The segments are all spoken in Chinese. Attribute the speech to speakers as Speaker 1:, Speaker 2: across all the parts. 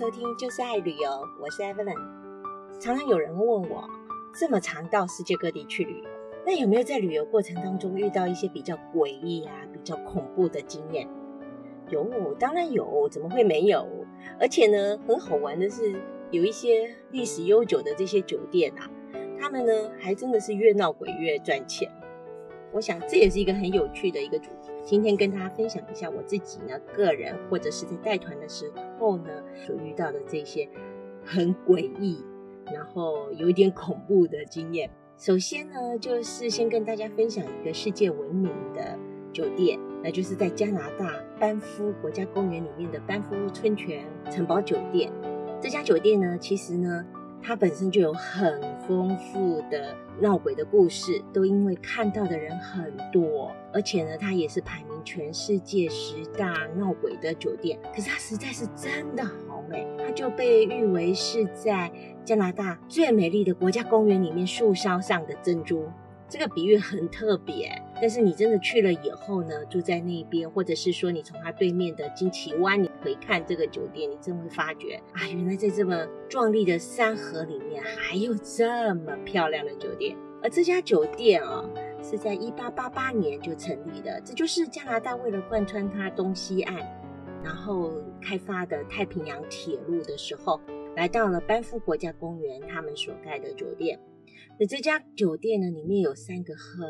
Speaker 1: 收听就是爱旅游，我是 Evelyn。常常有人问我，这么常到世界各地去旅游，那有没有在旅游过程当中遇到一些比较诡异啊、比较恐怖的经验？有，当然有，怎么会没有？而且呢，很好玩的是，有一些历史悠久的这些酒店啊，他们呢还真的是越闹鬼越赚钱。我想这也是一个很有趣的一个主题。今天跟大家分享一下我自己呢个人或者是在带团的时候呢所遇到的这些很诡异，然后有一点恐怖的经验。首先呢，就是先跟大家分享一个世界闻名的酒店，那就是在加拿大班夫国家公园里面的班夫春泉城堡酒店。这家酒店呢，其实呢。它本身就有很丰富的闹鬼的故事，都因为看到的人很多，而且呢，它也是排名全世界十大闹鬼的酒店。可是它实在是真的好美，它就被誉为是在加拿大最美丽的国家公园里面树梢上的珍珠。这个比喻很特别，但是你真的去了以后呢，住在那边，或者是说你从它对面的金旗湾，你回看这个酒店，你真会发觉啊，原来在这么壮丽的山河里面，还有这么漂亮的酒店。而这家酒店啊，是在一八八八年就成立的，这就是加拿大为了贯穿它东西岸，然后开发的太平洋铁路的时候，来到了班夫国家公园，他们所盖的酒店。那这家酒店呢，里面有三个很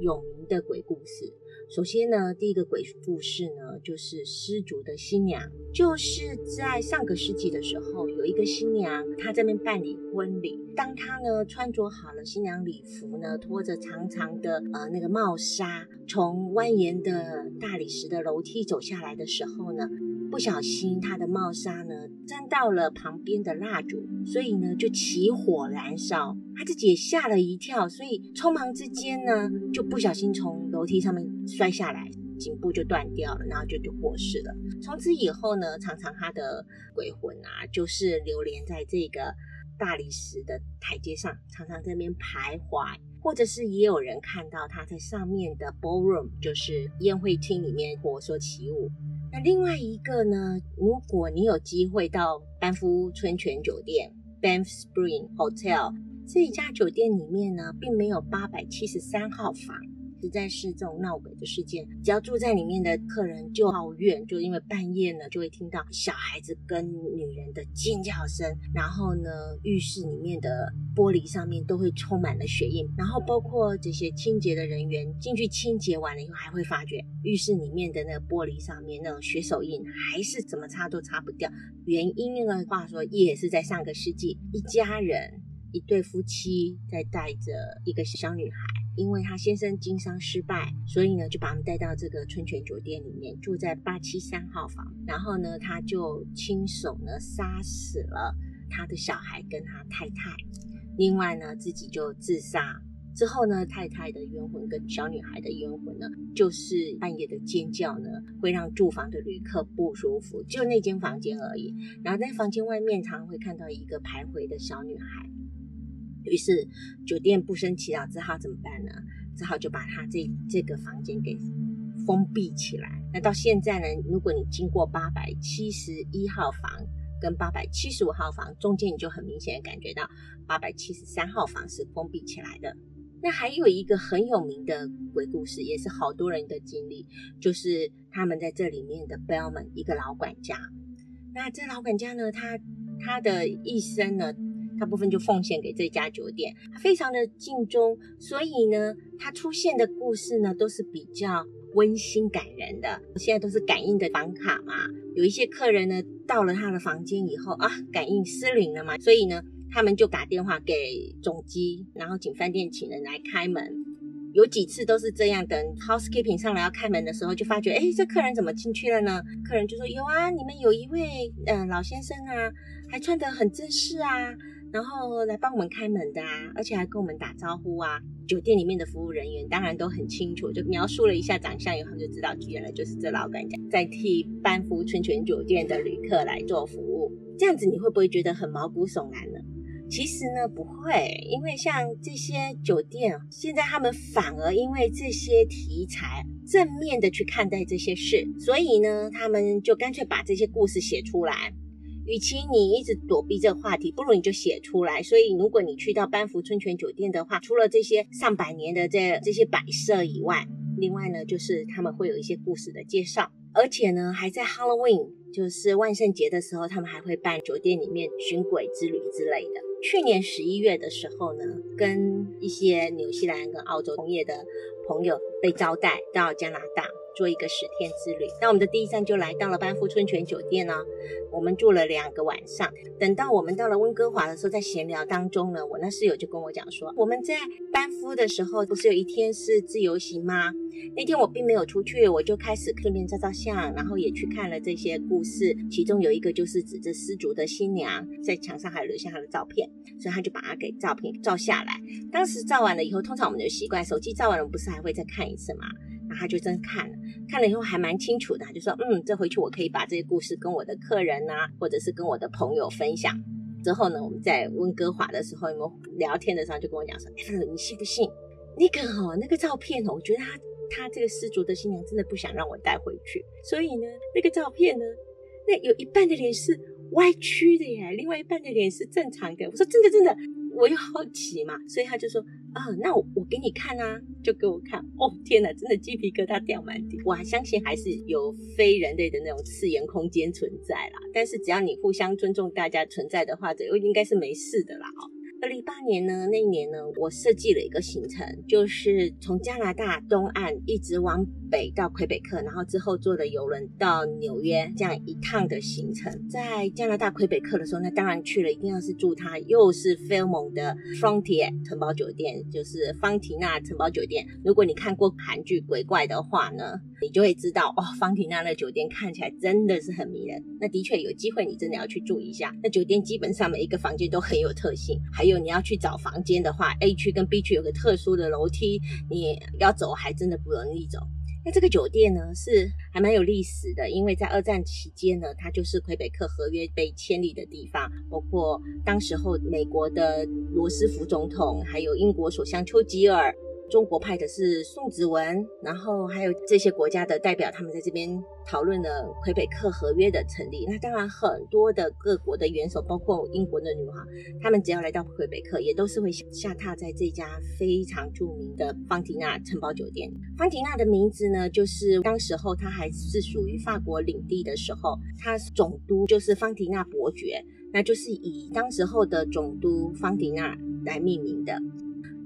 Speaker 1: 有名的鬼故事。首先呢，第一个鬼故事呢，就是失足的新娘。就是在上个世纪的时候，有一个新娘，她这边办理婚礼。当她呢穿着好了新娘礼服呢，拖着长长的呃那个帽纱，从蜿蜒的大理石的楼梯走下来的时候呢。不小心，她的帽纱呢沾到了旁边的蜡烛，所以呢就起火燃烧。他自己也吓了一跳，所以匆忙之间呢就不小心从楼梯上面摔下来，颈部就断掉了，然后就就过世了。从此以后呢，常常他的鬼魂啊就是流连在这个大理石的台阶上，常常在那边徘徊，或者是也有人看到他在上面的 ballroom，就是宴会厅里面活说起舞。那另外一个呢？如果你有机会到班夫春泉酒店 （Banff Spring Hotel） 这一家酒店里面呢，并没有八百七十三号房。实在是这种闹鬼的事件，只要住在里面的客人就抱怨，就因为半夜呢就会听到小孩子跟女人的尖叫声，然后呢浴室里面的玻璃上面都会充满了血印，然后包括这些清洁的人员进去清洁完了以后，还会发觉浴室里面的那个玻璃上面那种血手印还是怎么擦都擦不掉。原因呢，话说也是在上个世纪，一家人一对夫妻在带着一个小女孩。因为他先生经商失败，所以呢就把他们带到这个春泉酒店里面，住在八七三号房。然后呢，他就亲手呢杀死了他的小孩跟他太太，另外呢自己就自杀。之后呢，太太的冤魂跟小女孩的冤魂呢，就是半夜的尖叫呢，会让住房的旅客不舒服。就那间房间而已。然后在房间外面，常常会看到一个徘徊的小女孩。于是酒店不胜其扰，只好怎么办呢？只好就把他这这个房间给封闭起来。那到现在呢，如果你经过八百七十一号房跟八百七十五号房中间，你就很明显的感觉到八百七十三号房是封闭起来的。那还有一个很有名的鬼故事，也是好多人的经历，就是他们在这里面的 bellman 一个老管家。那这老管家呢，他他的一生呢。大部分就奉献给这家酒店，非常的敬忠，所以呢，他出现的故事呢都是比较温馨感人的。现在都是感应的房卡嘛，有一些客人呢到了他的房间以后啊，感应失灵了嘛，所以呢，他们就打电话给总机，然后请饭店请人来开门。有几次都是这样，等 housekeeping 上来要开门的时候，就发觉，哎，这客人怎么进去了呢？客人就说，有啊，你们有一位嗯老先生啊，还穿得很正式啊。然后来帮我们开门的啊，而且还跟我们打招呼啊。酒店里面的服务人员当然都很清楚，就描述了一下长相以后就知道，原来就是这老管家在替班夫春泉酒店的旅客来做服务。这样子你会不会觉得很毛骨悚然呢？其实呢不会，因为像这些酒店，现在他们反而因为这些题材正面的去看待这些事，所以呢他们就干脆把这些故事写出来。与其你一直躲避这个话题，不如你就写出来。所以，如果你去到班福春泉酒店的话，除了这些上百年的这这些摆设以外，另外呢，就是他们会有一些故事的介绍，而且呢，还在 Halloween，就是万圣节的时候，他们还会办酒店里面寻鬼之旅之类的。去年十一月的时候呢，跟一些纽西兰跟澳洲同业的朋友被招待到加拿大。做一个十天之旅，那我们的第一站就来到了班夫春泉酒店呢。我们住了两个晚上，等到我们到了温哥华的时候，在闲聊当中呢，我那室友就跟我讲说，我们在班夫的时候不是有一天是自由行吗？那天我并没有出去，我就开始顺便照照相，然后也去看了这些故事，其中有一个就是指着失足的新娘，在墙上还留下她的照片，所以他就把它给照片照下来。当时照完了以后，通常我们就习惯手机照完了，不是还会再看一次吗？他就真看了，看了以后还蛮清楚的，就说嗯，这回去我可以把这些故事跟我的客人啊，或者是跟我的朋友分享。之后呢，我们在温哥华的时候，有没有聊天的时候就跟我讲说，哎，你信不信那个哦，那个照片哦，我觉得他他这个失足的新娘真的不想让我带回去，所以呢，那个照片呢，那有一半的脸是歪曲的耶，另外一半的脸是正常的。我说真的真的。我又好奇嘛，所以他就说啊，那我我给你看啊，就给我看。哦天哪，真的鸡皮疙瘩掉满地。我还相信还是有非人类的那种次元空间存在啦，但是只要你互相尊重大家存在的话，这应该是没事的啦。哦。二零一八年呢，那一年呢，我设计了一个行程，就是从加拿大东岸一直往北到魁北克，然后之后坐的游轮到纽约，这样一趟的行程。在加拿大魁北克的时候，那当然去了，一定要是住它又是 f i l m 的 Frontier 城堡酒店，就是方提娜城堡酒店。如果你看过韩剧鬼怪的话呢，你就会知道哦，方提娜那酒店看起来真的是很迷人。那的确有机会，你真的要去住一下。那酒店基本上每一个房间都很有特性，还有你要去找房间的话，A 区跟 B 区有个特殊的楼梯，你要走还真的不容易走。那这个酒店呢是还蛮有历史的，因为在二战期间呢，它就是魁北克合约被签立的地方，包括当时候美国的罗斯福总统，还有英国首相丘吉尔。中国派的是宋子文，然后还有这些国家的代表，他们在这边讨论了魁北克合约的成立。那当然，很多的各国的元首，包括英国的女王，他们只要来到魁北克，也都是会下榻在这家非常著名的方提娜城堡酒店。方提娜的名字呢，就是当时候它还是属于法国领地的时候，它总督就是方提娜伯爵，那就是以当时候的总督方提娜来命名的。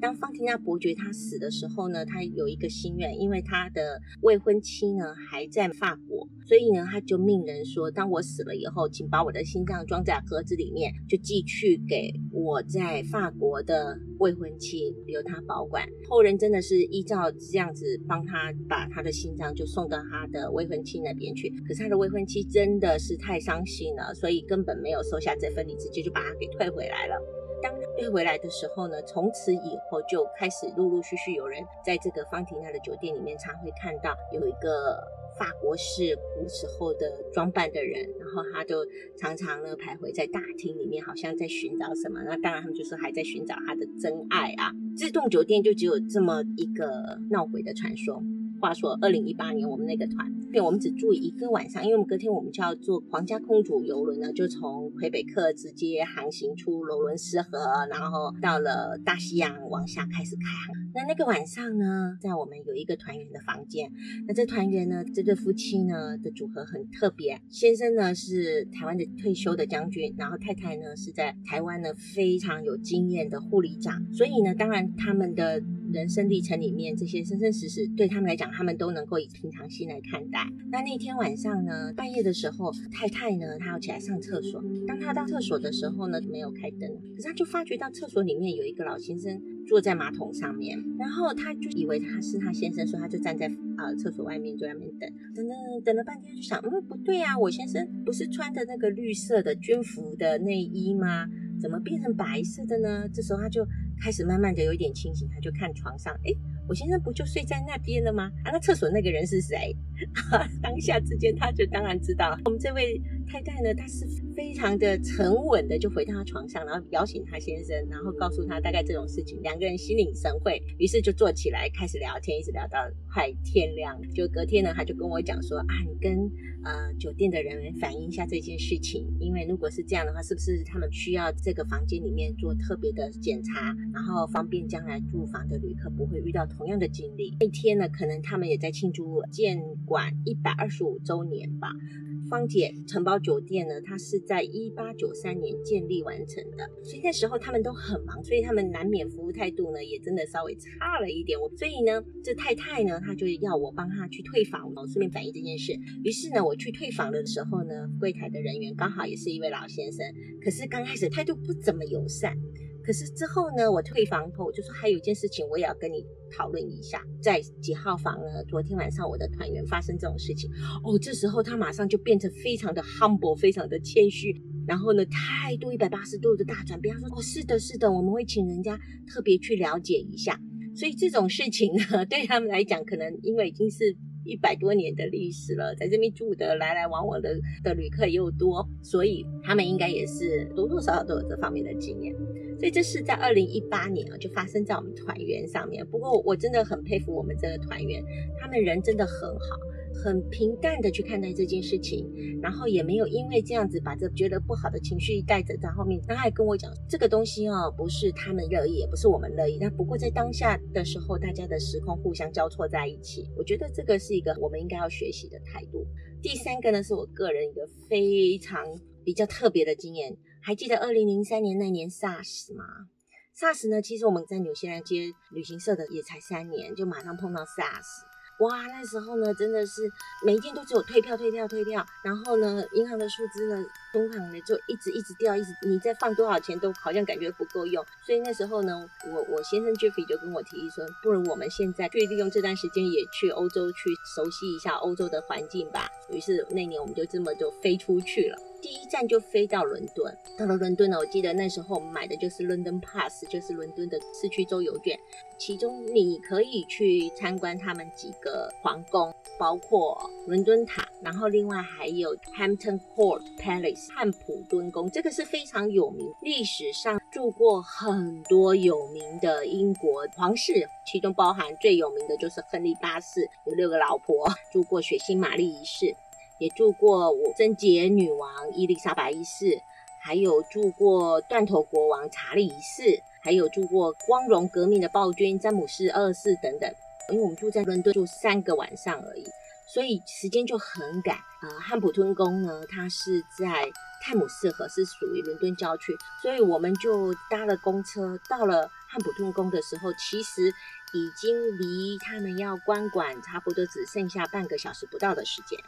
Speaker 1: 当方提娜伯爵他死的时候呢，他有一个心愿，因为他的未婚妻呢还在法国，所以呢他就命人说，当我死了以后，请把我的心脏装在盒子里面，就寄去给我在法国的未婚妻，由他保管。后人真的是依照这样子帮他把他的心脏就送到他的未婚妻那边去，可是他的未婚妻真的是太伤心了，所以根本没有收下这份礼，直接就把他给退回来了。当退回来的时候呢，从此以后就开始陆陆续续有人在这个方廷娜的酒店里面，常会看到有一个法国式古时候的装扮的人，然后他就常常呢徘徊在大厅里面，好像在寻找什么。那当然他们就是还在寻找他的真爱啊。这栋酒店就只有这么一个闹鬼的传说。话说，二零一八年我们那个团，我们只住一个晚上，因为我们隔天我们就要坐皇家公主游轮呢，就从魁北克直接航行出罗伦斯河，然后到了大西洋往下开始开航。那那个晚上呢，在我们有一个团员的房间，那这团员呢，这对夫妻呢的组合很特别，先生呢是台湾的退休的将军，然后太太呢是在台湾呢非常有经验的护理长，所以呢，当然他们的。人生历程里面，这些生生死死，对他们来讲，他们都能够以平常心来看待。那那天晚上呢，半夜的时候，太太呢，她要起来上厕所。当她到厕所的时候呢，没有开灯，可是她就发觉到厕所里面有一个老先生坐在马桶上面，然后她就以为他是她先生，所以她就站在啊厕所外面，在外面等，等等等了半天，就想，嗯，不对呀，我先生不是穿的那个绿色的军服的内衣吗？怎么变成白色的呢？这时候她就。开始慢慢的有一点清醒，他就看床上，哎，我先生不就睡在那边了吗？啊，那厕所那个人是谁？当下之间，他就当然知道我们这位太太呢，她是非常的沉稳的，就回到她床上，然后摇醒她先生，然后告诉他大概这种事情，两个人心领神会，于是就坐起来开始聊天，一直聊到快天亮。就隔天呢，他就跟我讲说啊，你跟呃酒店的人员反映一下这件事情，因为如果是这样的话，是不是他们需要这个房间里面做特别的检查，然后方便将来住房的旅客不会遇到同样的经历。那天呢，可能他们也在庆祝建馆一百二十五周年吧。芳姐城堡酒店呢，它是在一八九三年建立完成的，所以那时候他们都很忙，所以他们难免服务态度呢也真的稍微差了一点。我所以呢，这太太呢，她就要我帮她去退房，哦，顺便反映这件事。于是呢，我去退房的时候呢，柜台的人员刚好也是一位老先生，可是刚开始态度不怎么友善。可是之后呢，我退房后就说还有一件事情我也要跟你讨论一下，在几号房呢？昨天晚上我的团员发生这种事情哦，这时候他马上就变成非常的 humble，非常的谦虚，然后呢态度一百八十度的大转变，他说哦是的，是的，我们会请人家特别去了解一下。所以这种事情呢，对他们来讲，可能因为已经是。一百多年的历史了，在这边住的来来往往的的旅客又多，所以他们应该也是多多少少都有这方面的经验。所以这是在二零一八年啊，就发生在我们团员上面。不过我真的很佩服我们这个团员，他们人真的很好。很平淡的去看待这件事情，然后也没有因为这样子把这觉得不好的情绪带着在后面。他还跟我讲，这个东西哦，不是他们乐意，也不是我们乐意。那不过在当下的时候，大家的时空互相交错在一起，我觉得这个是一个我们应该要学习的态度。第三个呢，是我个人一个非常比较特别的经验。还记得二零零三年那年 SARS 吗？SARS 呢，其实我们在纽西兰接旅行社的也才三年，就马上碰到 SARS。哇，那时候呢，真的是每一天都只有退票、退票、退票，然后呢，银行的数字呢，中行呢就一直一直掉，一直你再放多少钱都好像感觉不够用，所以那时候呢，我我先生 Jeffrey 就跟我提议说，不如我们现在去利用这段时间也去欧洲去熟悉一下欧洲的环境吧。于是那年我们就这么就飞出去了。第一站就飞到伦敦，到了伦敦呢，我记得那时候我们买的就是 London Pass，就是伦敦的市区周游券，其中你可以去参观他们几个皇宫，包括伦敦塔，然后另外还有 Hampton Court Palace 汉普敦宫，这个是非常有名，历史上住过很多有名的英国皇室，其中包含最有名的就是亨利八世，有六个老婆，住过血腥玛丽一世。也住过我贞洁女王伊丽莎白一世，还有住过断头国王查理一世，还有住过光荣革命的暴君詹姆斯二世等等。因为我们住在伦敦住三个晚上而已，所以时间就很赶呃。汉普顿宫呢，它是在泰晤士河，是属于伦敦郊区，所以我们就搭了公车到了汉普顿宫的时候，其实已经离他们要关馆差不多只剩下半个小时不到的时间。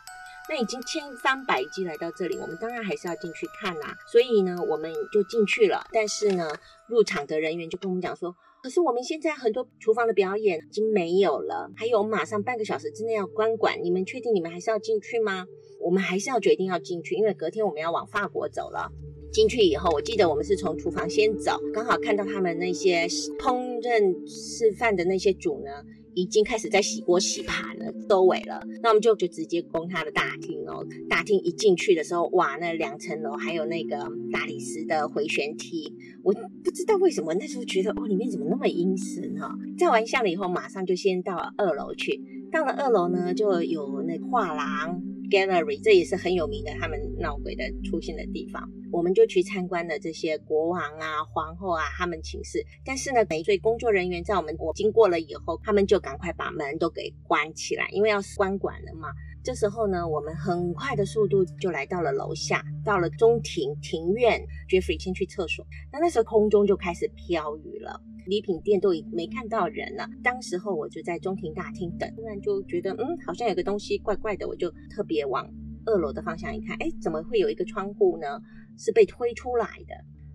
Speaker 1: 那已经千方百计来到这里，我们当然还是要进去看啦。所以呢，我们就进去了。但是呢，入场的人员就跟我们讲说，可是我们现在很多厨房的表演已经没有了，还有马上半个小时之内要关馆。你们确定你们还是要进去吗？我们还是要决定要进去，因为隔天我们要往法国走了。进去以后，我记得我们是从厨房先走，刚好看到他们那些烹饪示范的那些主呢。已经开始在洗锅洗盘了，收尾了。那我们就就直接攻他的大厅哦。大厅一进去的时候，哇，那两层楼还有那个大理石的回旋梯，我不知道为什么那时候觉得哦，里面怎么那么阴森哈。照完相了以后，马上就先到二楼去。到了二楼呢，就有那画廊。Gallery，这也是很有名的，他们闹鬼的出现的地方。我们就去参观了这些国王啊、皇后啊他们寝室。但是呢，每一工作人员在我们我经过了以后，他们就赶快把门都给关起来，因为要关馆了嘛。这时候呢，我们很快的速度就来到了楼下，到了中庭庭院。Jeffrey 先去厕所，那那时候空中就开始飘雨了。礼品店都已没看到人了。当时候我就在中庭大厅等，突然就觉得，嗯，好像有个东西怪怪的，我就特别往二楼的方向一看，哎，怎么会有一个窗户呢？是被推出来的。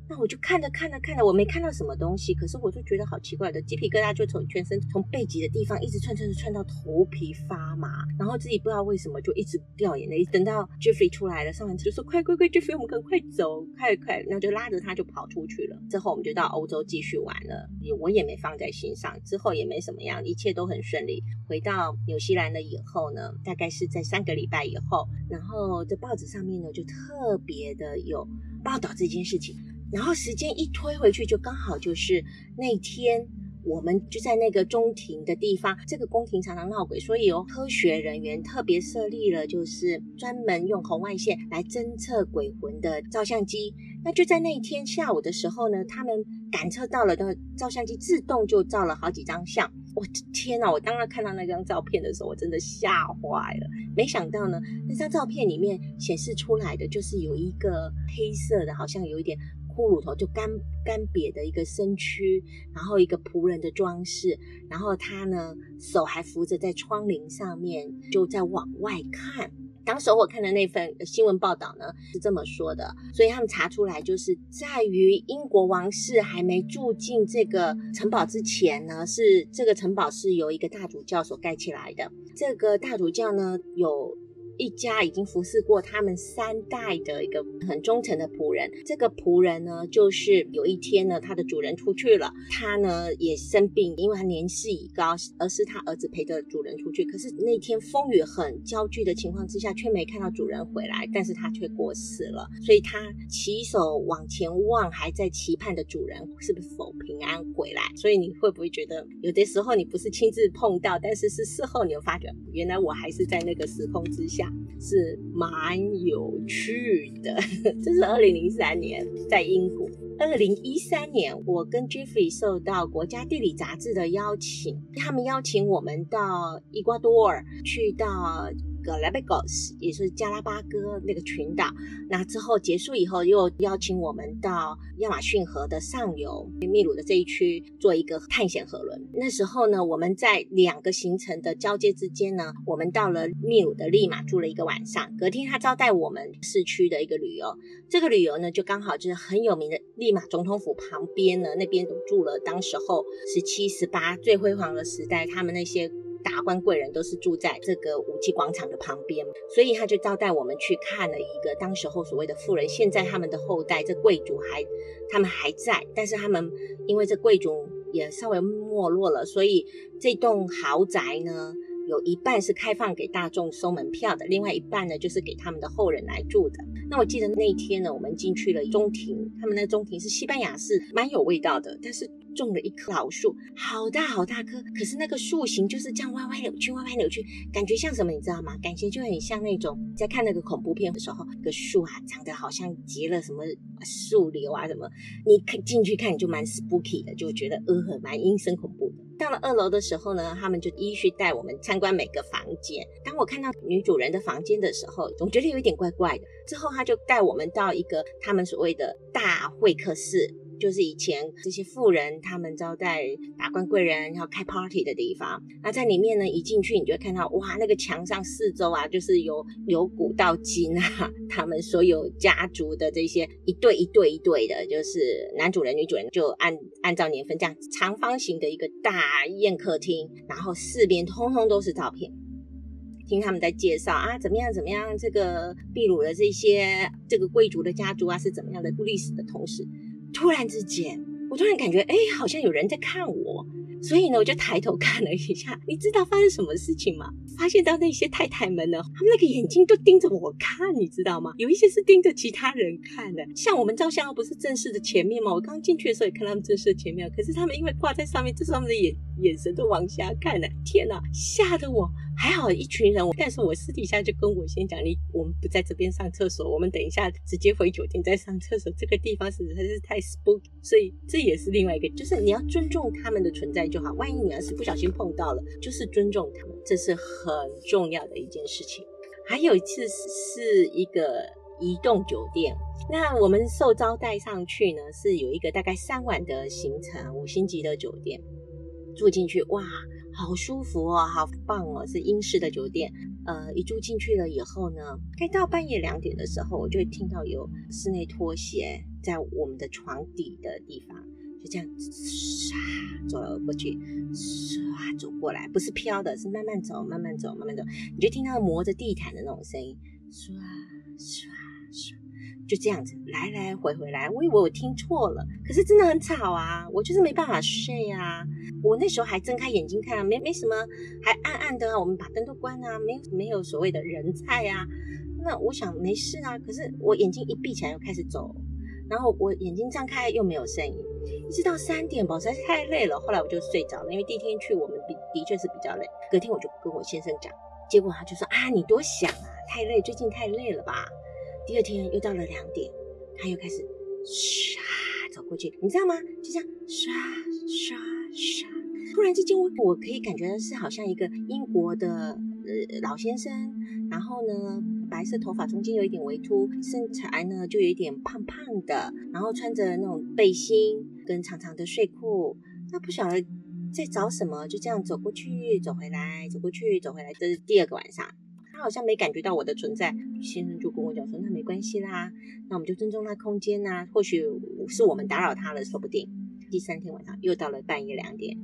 Speaker 1: 那我就看着看着看着，我没看到什么东西，可是我就觉得好奇怪的，鸡皮疙瘩就从全身从背脊的地方一直窜窜窜到头皮发麻，然后自己不知道为什么就一直掉眼泪。等到 Jeffrey 出来了，上完车就说：“快快快，Jeffrey，我们赶快走，快快！”然后就拉着他就跑出去了。之后我们就到欧洲继续玩了，也我也没放在心上。之后也没什么样，一切都很顺利。回到纽西兰了以后呢，大概是在三个礼拜以后，然后这报纸上面呢就特别的有报道这件事情。然后时间一推回去，就刚好就是那天，我们就在那个中庭的地方。这个宫廷常常闹鬼，所以有科学人员特别设立了，就是专门用红外线来侦测鬼魂的照相机。那就在那一天下午的时候呢，他们感测到了的照相机自动就照了好几张相。我的天哪！我当然看到那张照片的时候，我真的吓坏了。没想到呢，那张照片里面显示出来的就是有一个黑色的，好像有一点。骷髅头就干干瘪的一个身躯，然后一个仆人的装饰，然后他呢手还扶着在窗棂上面，就在往外看。当时我看的那份新闻报道呢是这么说的，所以他们查出来就是在于英国王室还没住进这个城堡之前呢，是这个城堡是由一个大主教所盖起来的。这个大主教呢有。一家已经服侍过他们三代的一个很忠诚的仆人。这个仆人呢，就是有一天呢，他的主人出去了，他呢也生病，因为他年事已高，而是他儿子陪着主人出去。可是那天风雨很焦距的情况之下，却没看到主人回来，但是他却过世了。所以他起手往前望，还在期盼的主人是不是否平安回来。所以你会不会觉得有的时候你不是亲自碰到，但是是事后你又发觉，原来我还是在那个时空之下。是蛮有趣的。这是二零零三年在英国。二零一三年，我跟 Jeffrey 受到国家地理杂志的邀请，他们邀请我们到伊瓜多尔去到。个 l a b g o s 也是加拉巴哥那个群岛。那之后结束以后，又邀请我们到亚马逊河的上游秘鲁的这一区做一个探险河轮。那时候呢，我们在两个行程的交接之间呢，我们到了秘鲁的利马住了一个晚上。隔天他招待我们市区的一个旅游。这个旅游呢，就刚好就是很有名的利马总统府旁边呢，那边都住了当时候十七、十八最辉煌的时代，他们那些。达官贵人都是住在这个五季广场的旁边，所以他就招待我们去看了一个当时候所谓的富人。现在他们的后代，这贵族还他们还在，但是他们因为这贵族也稍微没落了，所以这栋豪宅呢，有一半是开放给大众收门票的，另外一半呢就是给他们的后人来住的。那我记得那一天呢，我们进去了中庭，他们那中庭是西班牙式，蛮有味道的，但是。种了一棵老树，好大好大棵，可是那个树形就是这样歪歪扭曲，歪歪扭曲，感觉像什么？你知道吗？感觉就很像那种在看那个恐怖片的时候，个树啊长得好像结了什么树瘤啊什么，你看进去看你就蛮 spooky 的，就觉得呃蛮阴森恐怖的。到了二楼的时候呢，他们就依序带我们参观每个房间。当我看到女主人的房间的时候，总觉得有一点怪怪的。之后他就带我们到一个他们所谓的大会客室。就是以前这些富人他们招待达官贵人要开 party 的地方，那在里面呢，一进去你就会看到，哇，那个墙上四周啊，就是由由古到今啊，他们所有家族的这些一对一对一对的，就是男主人女主人，就按按照年份这样长方形的一个大宴客厅，然后四边通通都是照片，听他们在介绍啊，怎么样怎么样，这个秘鲁的这些这个贵族的家族啊是怎么样的历史的同时。突然之间，我突然感觉，哎，好像有人在看我，所以呢，我就抬头看了一下。你知道发生什么事情吗？发现到那些太太们呢，他们那个眼睛都盯着我看，你知道吗？有一些是盯着其他人看的。像我们照相不是正式的前面吗？我刚进去的时候也看他们正式的前面，可是他们因为挂在上面，这是他们的眼眼神都往下看的。天哪，吓得我！还好一群人，但是我私底下就跟我先讲，你我们不在这边上厕所，我们等一下直接回酒店再上厕所。这个地方实在是太 spooky，所以这也是另外一个，就是你要尊重他们的存在就好。万一你要是不小心碰到了，就是尊重他们，这是很重要的一件事情。还有一次是一个移动酒店，那我们受招待上去呢，是有一个大概三晚的行程，五星级的酒店住进去，哇！好舒服哦，好棒哦，是英式的酒店，呃，一住进去了以后呢，该到半夜两点的时候，我就会听到有室内拖鞋在我们的床底的地方，就这样唰走了过去，唰走过来，不是飘的，是慢慢走，慢慢走，慢慢走，你就听到磨着地毯的那种声音，唰唰。就这样子来来回回来，我以为我听错了，可是真的很吵啊，我就是没办法睡啊。我那时候还睁开眼睛看，没没什么，还暗暗的啊。我们把灯都关啊，没没有所谓的人菜啊。那我想没事啊，可是我眼睛一闭起来又开始走，然后我眼睛张开又没有声音，一直到三点吧，实在是太累了。后来我就睡着了，因为第一天去我们的的确是比较累。隔天我就跟我先生讲，结果他就说啊，你多想啊，太累，最近太累了吧。第二天又到了两点，他又开始唰走过去，你知道吗？就这样唰唰唰，突然之间我我可以感觉到是好像一个英国的呃老先生，然后呢白色头发中间有一点微秃，身材呢就有一点胖胖的，然后穿着那种背心跟长长的睡裤，他不晓得在找什么，就这样走过去走回来，走过去走回来，这是第二个晚上。他好像没感觉到我的存在，先生就跟我讲说：“那没关系啦，那我们就尊重他空间呐，或许是我们打扰他了，说不定。”第三天晚上又到了半夜两点，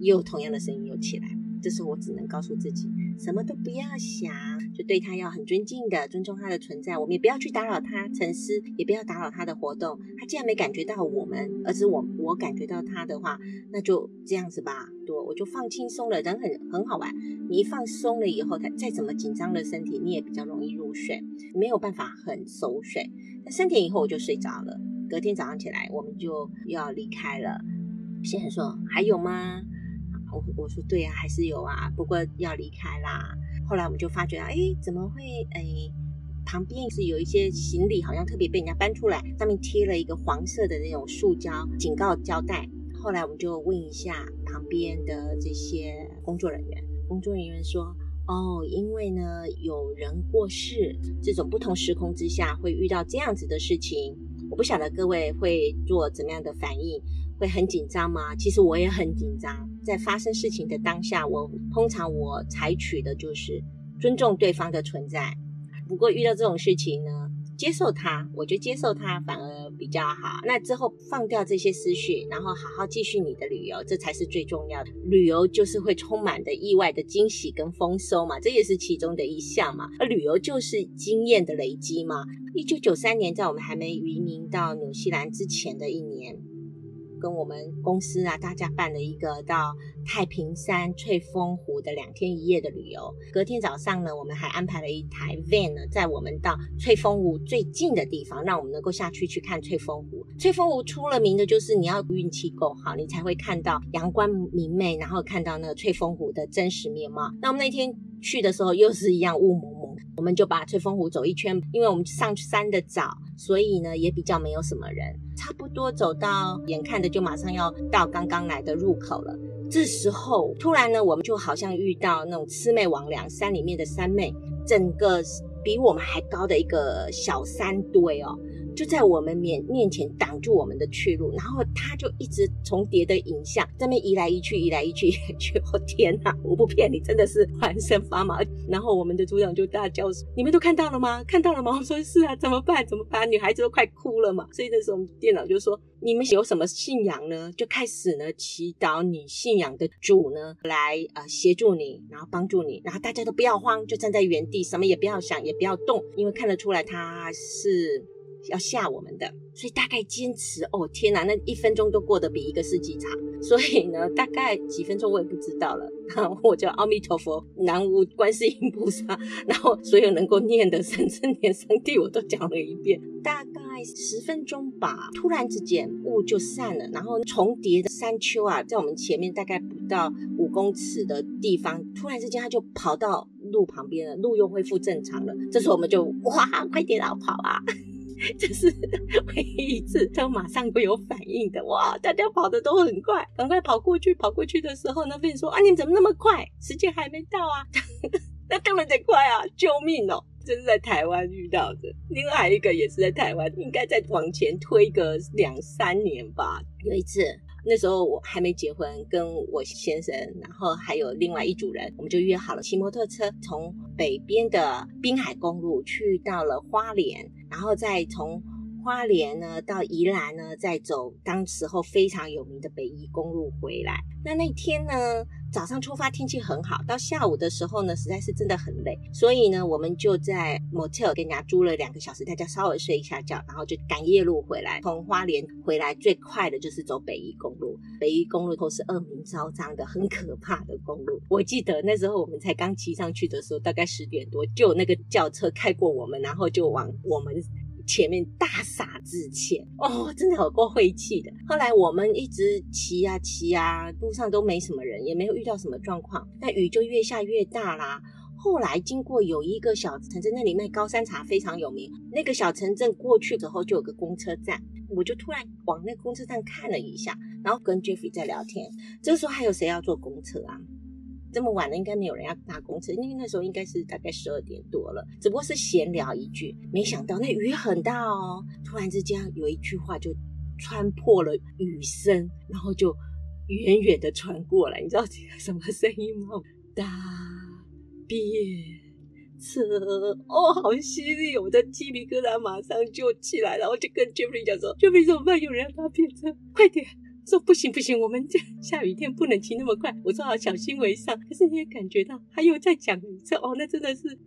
Speaker 1: 又同样的声音又起来。这时候我只能告诉自己，什么都不要想，就对他要很尊敬的尊重他的存在。我们也不要去打扰他沉思，也不要打扰他的活动。他既然没感觉到我们，而是我我感觉到他的话，那就这样子吧。对，我就放轻松了。人很很好玩，你一放松了以后，他再怎么紧张的身体，你也比较容易入睡，没有办法很熟睡。那三点以后我就睡着了。隔天早上起来，我们就要离开了。先生说：“还有吗？”我我说对啊，还是有啊，不过要离开啦。后来我们就发觉啊，哎，怎么会？哎，旁边是有一些行李，好像特别被人家搬出来，上面贴了一个黄色的那种塑胶警告胶带。后来我们就问一下旁边的这些工作人员，工作人员说，哦，因为呢有人过世，这种不同时空之下会遇到这样子的事情。我不晓得各位会做怎么样的反应。会很紧张吗？其实我也很紧张。在发生事情的当下，我通常我采取的就是尊重对方的存在。不过遇到这种事情呢，接受它，我就接受它，反而比较好。那之后放掉这些思绪，然后好好继续你的旅游，这才是最重要的。旅游就是会充满的意外的惊喜跟丰收嘛，这也是其中的一项嘛。而旅游就是经验的累积嘛。一九九三年，在我们还没移民到纽西兰之前的一年。跟我们公司啊，大家办了一个到太平山翠峰湖的两天一夜的旅游。隔天早上呢，我们还安排了一台 van 呢，在我们到翠峰湖最近的地方，让我们能够下去去看翠峰湖。翠峰湖出了名的就是你要运气够好，你才会看到阳光明媚，然后看到那个翠峰湖的真实面貌。那我们那天去的时候，又是一样雾蒙蒙，我们就把翠峰湖走一圈，因为我们上山的早，所以呢也比较没有什么人。差不多走到眼看着就马上要到刚刚来的入口了，这时候突然呢，我们就好像遇到那种魑魅魍魉山里面的山妹，整个比我们还高的一个小山堆哦。就在我们面面前挡住我们的去路，然后他就一直重叠的影像在那移来移去，移来移去，移来去。我天哪！我不骗你，真的是浑身发麻。然后我们的组长就大叫：“你们都看到了吗？看到了吗？”我说：“是啊，怎么办？怎么办？”女孩子都快哭了嘛。所以那时候我们电脑就说：“你们有什么信仰呢？就开始呢祈祷你信仰的主呢来呃协助你，然后帮助你。然后大家都不要慌，就站在原地，什么也不要想，也不要动，因为看得出来他是。”要吓我们的，所以大概坚持哦，天哪，那一分钟都过得比一个世纪长。所以呢，大概几分钟我也不知道了。然后我叫阿弥陀佛，南无观世音菩萨，然后所有能够念的神圣念上帝我都讲了一遍。大概十分钟吧，突然之间雾就散了，然后重叠的山丘啊，在我们前面大概不到五公尺的地方，突然之间它就跑到路旁边了，路又恢复正常了。这时候我们就哇，快点啊，跑啊！这是 唯一一次，他马上会有反应的哇！大家跑的都很快，赶快跑过去。跑过去的时候，那边说：“啊，你怎么那么快？时间还没到啊！” 那当然得快啊！救命哦！这是在台湾遇到的。另外一个也是在台湾，应该再往前推个两三年吧。有一次，那时候我还没结婚，跟我先生，然后还有另外一组人，我们就约好了骑摩托车从北边的滨海公路去到了花莲，然后再从花莲呢到宜兰呢，再走当时候非常有名的北宜公路回来。那那天呢？早上出发天气很好，到下午的时候呢，实在是真的很累，所以呢，我们就在 motel 跟人家租了两个小时，大家稍微睡一下觉，然后就赶夜路回来。从花莲回来最快的就是走北宜公路，北宜公路都是恶名昭彰的、很可怕的公路。我记得那时候我们才刚骑上去的时候，大概十点多，就那个轿车开过我们，然后就往我们。前面大洒致歉哦，真的有够晦气的。后来我们一直骑啊骑啊，路上都没什么人，也没有遇到什么状况。那雨就越下越大啦。后来经过有一个小城镇，那里卖高山茶非常有名。那个小城镇过去之后就有个公车站，我就突然往那公车站看了一下，然后跟 Jeffrey 在聊天。这个时候还有谁要坐公车啊？这么晚了，应该没有人要搭公车，因为那时候应该是大概十二点多了，只不过是闲聊一句。没想到那雨很大哦，突然之间有一句话就穿破了雨声，然后就远远的传过来，你知道 什么声音吗？大便车哦，好犀利！我的鸡皮疙瘩马上就起来，然后就跟 Jeffrey 讲说：“Jeffrey 怎么办？有人要搭便车，快点！”说不行不行，我们这 下雨天不能骑那么快。我说好，小心为上。可是你也感觉到他又在讲一次哦，那真的是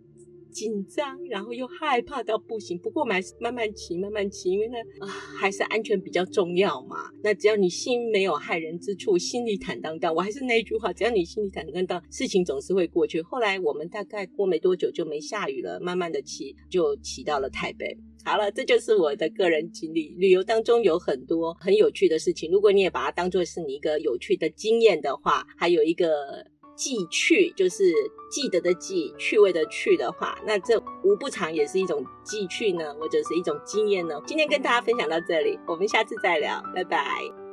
Speaker 1: 紧张，然后又害怕到不行。不过还是慢慢骑，慢慢骑，因为呢啊，还是安全比较重要嘛。那只要你心没有害人之处，心里坦荡荡。我还是那一句话，只要你心里坦荡荡，事情总是会过去。后来我们大概过没多久就没下雨了，慢慢的骑就骑到了台北。好了，这就是我的个人经历。旅游当中有很多很有趣的事情，如果你也把它当做是你一个有趣的经验的话，还有一个记趣，就是记得的记，趣味的趣的话，那这无不尝也是一种记趣呢，或者是一种经验呢。今天跟大家分享到这里，我们下次再聊，拜拜。